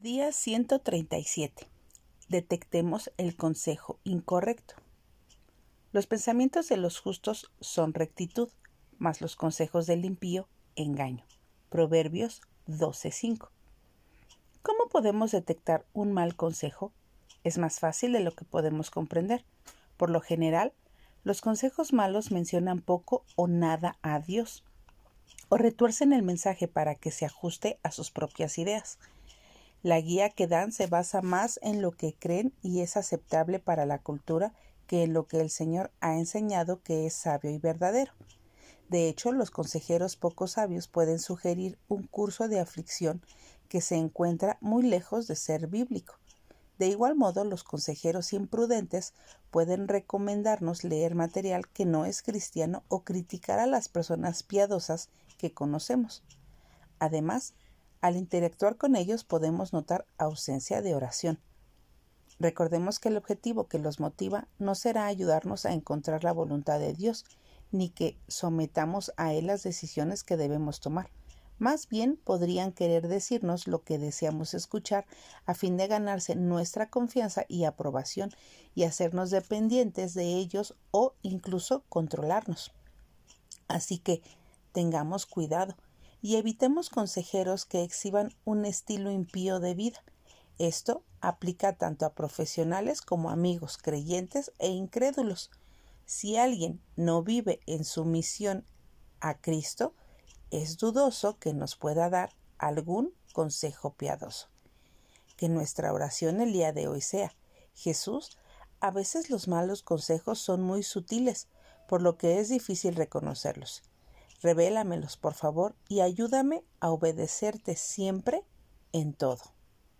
Día 137. Detectemos el consejo incorrecto. Los pensamientos de los justos son rectitud, mas los consejos del impío engaño. Proverbios 12:5. ¿Cómo podemos detectar un mal consejo? Es más fácil de lo que podemos comprender. Por lo general, los consejos malos mencionan poco o nada a Dios, o retuercen el mensaje para que se ajuste a sus propias ideas. La guía que dan se basa más en lo que creen y es aceptable para la cultura que en lo que el Señor ha enseñado que es sabio y verdadero. De hecho, los consejeros poco sabios pueden sugerir un curso de aflicción que se encuentra muy lejos de ser bíblico. De igual modo, los consejeros imprudentes pueden recomendarnos leer material que no es cristiano o criticar a las personas piadosas que conocemos. Además, al interactuar con ellos podemos notar ausencia de oración. Recordemos que el objetivo que los motiva no será ayudarnos a encontrar la voluntad de Dios, ni que sometamos a Él las decisiones que debemos tomar. Más bien podrían querer decirnos lo que deseamos escuchar a fin de ganarse nuestra confianza y aprobación y hacernos dependientes de ellos o incluso controlarnos. Así que tengamos cuidado y evitemos consejeros que exhiban un estilo impío de vida. Esto aplica tanto a profesionales como a amigos creyentes e incrédulos. Si alguien no vive en sumisión a Cristo, es dudoso que nos pueda dar algún consejo piadoso. Que nuestra oración el día de hoy sea Jesús, a veces los malos consejos son muy sutiles, por lo que es difícil reconocerlos. Revélamelos, por favor, y ayúdame a obedecerte siempre en todo.